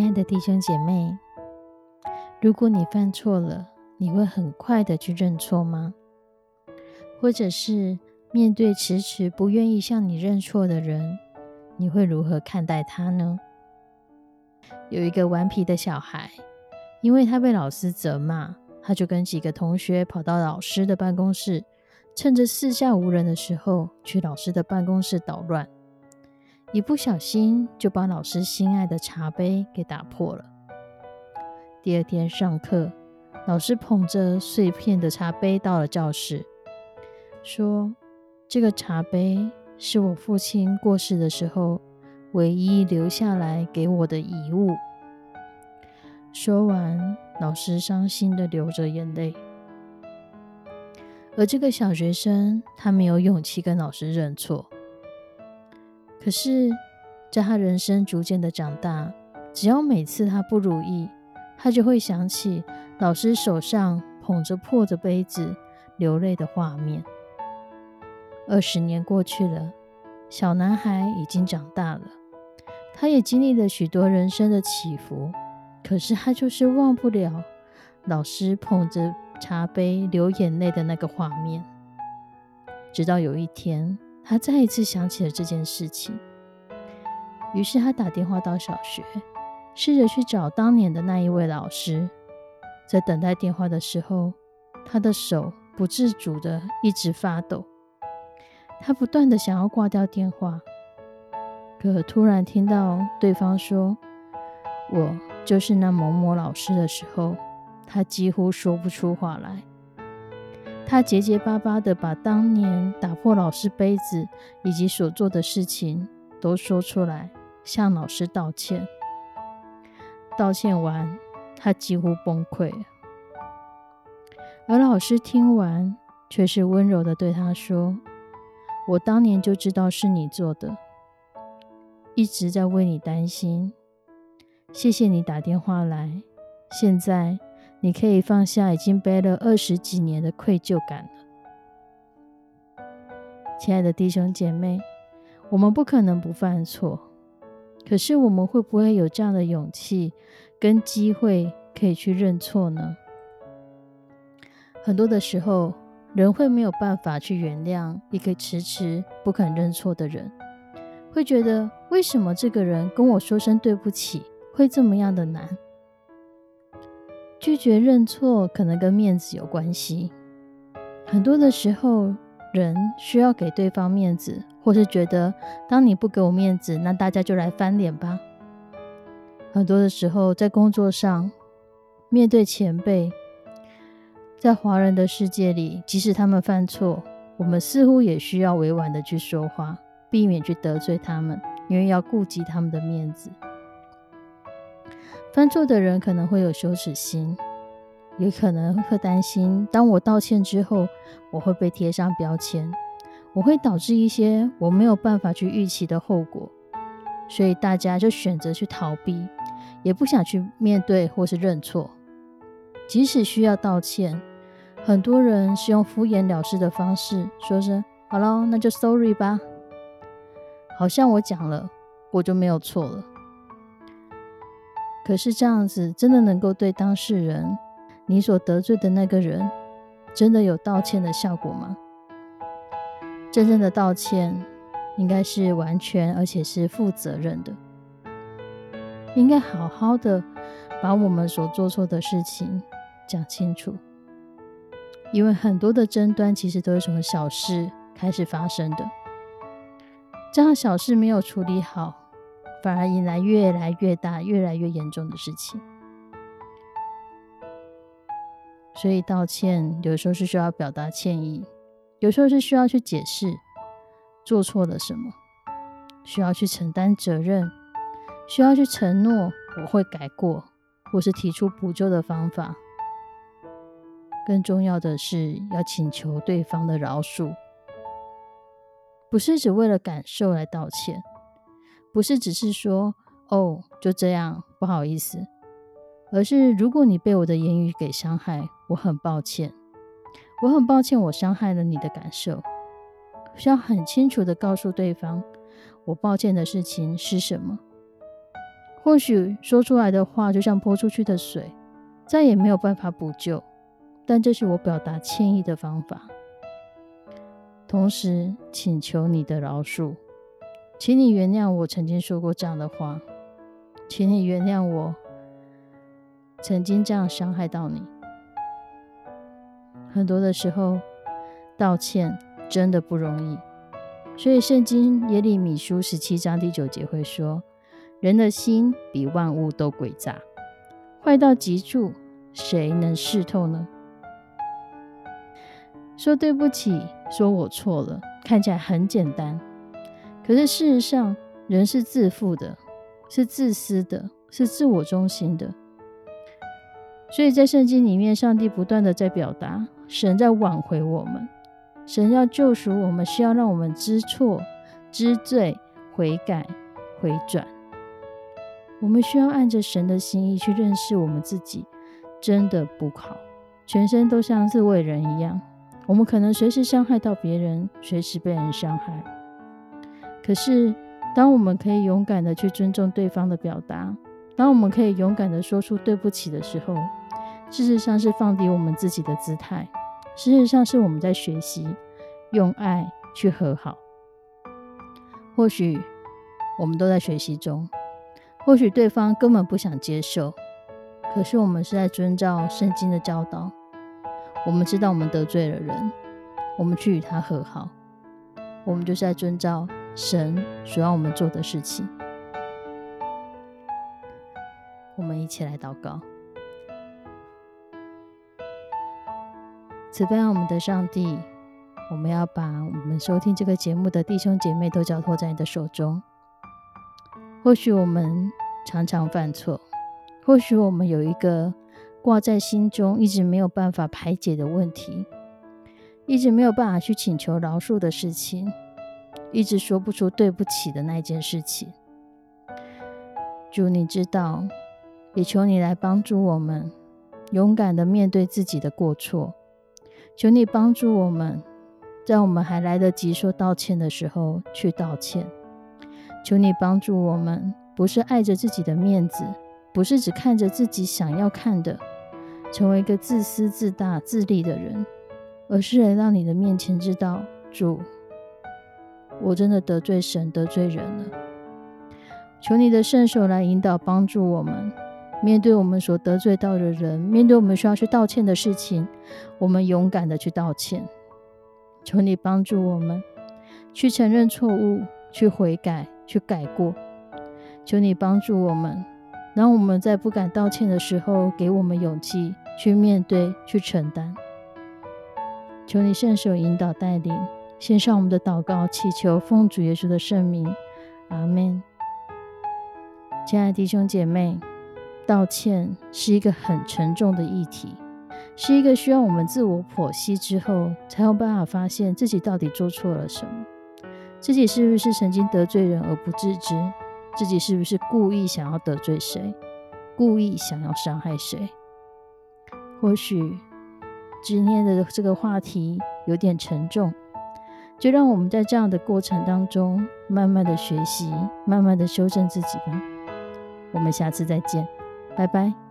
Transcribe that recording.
亲爱的弟兄姐妹，如果你犯错了，你会很快的去认错吗？或者是面对迟迟不愿意向你认错的人，你会如何看待他呢？有一个顽皮的小孩，因为他被老师责骂，他就跟几个同学跑到老师的办公室，趁着四下无人的时候，去老师的办公室捣乱。一不小心就把老师心爱的茶杯给打破了。第二天上课，老师捧着碎片的茶杯到了教室，说：“这个茶杯是我父亲过世的时候唯一留下来给我的遗物。”说完，老师伤心的流着眼泪。而这个小学生，他没有勇气跟老师认错。可是，在他人生逐渐的长大，只要每次他不如意，他就会想起老师手上捧着破的杯子流泪的画面。二十年过去了，小男孩已经长大了，他也经历了许多人生的起伏，可是他就是忘不了老师捧着茶杯流眼泪的那个画面。直到有一天。他再一次想起了这件事情，于是他打电话到小学，试着去找当年的那一位老师。在等待电话的时候，他的手不自主的一直发抖。他不断的想要挂掉电话，可突然听到对方说：“我就是那某某老师”的时候，他几乎说不出话来。他结结巴巴的把当年打破老师杯子以及所做的事情都说出来，向老师道歉。道歉完，他几乎崩溃。而老师听完，却是温柔的对他说：“我当年就知道是你做的，一直在为你担心。谢谢你打电话来，现在。”你可以放下已经背了二十几年的愧疚感了，亲爱的弟兄姐妹，我们不可能不犯错，可是我们会不会有这样的勇气跟机会可以去认错呢？很多的时候，人会没有办法去原谅一个迟迟不肯认错的人，会觉得为什么这个人跟我说声对不起会这么样的难？拒绝认错可能跟面子有关系。很多的时候，人需要给对方面子，或是觉得当你不给我面子，那大家就来翻脸吧。很多的时候，在工作上面对前辈，在华人的世界里，即使他们犯错，我们似乎也需要委婉的去说话，避免去得罪他们，因为要顾及他们的面子。犯错的人可能会有羞耻心，也可能会担心，当我道歉之后，我会被贴上标签，我会导致一些我没有办法去预期的后果，所以大家就选择去逃避，也不想去面对或是认错。即使需要道歉，很多人是用敷衍了事的方式，说声“好了，那就 sorry 吧”，好像我讲了，我就没有错了。可是这样子真的能够对当事人，你所得罪的那个人，真的有道歉的效果吗？真正的道歉应该是完全而且是负责任的，应该好好的把我们所做错的事情讲清楚。因为很多的争端其实都是从小事开始发生的，这样小事没有处理好，反而引来越来越大、越来越严重的事情。所以道歉有时候是需要表达歉意，有时候是需要去解释做错了什么，需要去承担责任，需要去承诺我会改过，或是提出补救的方法。更重要的是要请求对方的饶恕，不是只为了感受来道歉，不是只是说哦就这样不好意思，而是如果你被我的言语给伤害，我很抱歉，我很抱歉我伤害了你的感受，需要很清楚的告诉对方我抱歉的事情是什么。或许说出来的话就像泼出去的水，再也没有办法补救。但这是我表达歉意的方法，同时请求你的饶恕，请你原谅我曾经说过这样的话，请你原谅我曾经这样伤害到你。很多的时候，道歉真的不容易，所以圣经耶利米书十七章第九节会说：“人的心比万物都诡诈，坏到极处，谁能视透呢？”说对不起，说我错了，看起来很简单，可是事实上，人是自负的，是自私的，是自我中心的。所以在圣经里面，上帝不断的在表达，神在挽回我们，神要救赎我们，需要让我们知错、知罪、悔改、回转。我们需要按着神的心意去认识我们自己，真的不好，全身都像自卫人一样。我们可能随时伤害到别人，随时被人伤害。可是，当我们可以勇敢的去尊重对方的表达，当我们可以勇敢的说出对不起的时候，事实上是放低我们自己的姿态。事实上是我们在学习用爱去和好。或许我们都在学习中，或许对方根本不想接受，可是我们是在遵照圣经的教导。我们知道我们得罪了人，我们去与他和好，我们就是在遵照神所要我们做的事情。我们一起来祷告，慈悲我们的上帝，我们要把我们收听这个节目的弟兄姐妹都交托在你的手中。或许我们常常犯错，或许我们有一个。挂在心中，一直没有办法排解的问题，一直没有办法去请求饶恕的事情，一直说不出对不起的那件事情。主，你知道，也求你来帮助我们，勇敢的面对自己的过错。求你帮助我们，在我们还来得及说道歉的时候去道歉。求你帮助我们，不是爱着自己的面子，不是只看着自己想要看的。成为一个自私自大自利的人，而是来到你的面前，知道主，我真的得罪神得罪人了。求你的圣手来引导帮助我们，面对我们所得罪到的人，面对我们需要去道歉的事情，我们勇敢的去道歉。求你帮助我们去承认错误，去悔改，去改过。求你帮助我们。让我们在不敢道歉的时候，给我们勇气去面对、去承担。求你圣手引导带领，献上我们的祷告，祈求奉主耶稣的圣名，阿门。亲爱的弟兄姐妹，道歉是一个很沉重的议题，是一个需要我们自我剖析之后，才有办法发现自己到底做错了什么，自己是不是曾经得罪人而不自知。自己是不是故意想要得罪谁，故意想要伤害谁？或许今天的这个话题有点沉重，就让我们在这样的过程当中，慢慢的学习，慢慢的修正自己吧。我们下次再见，拜拜。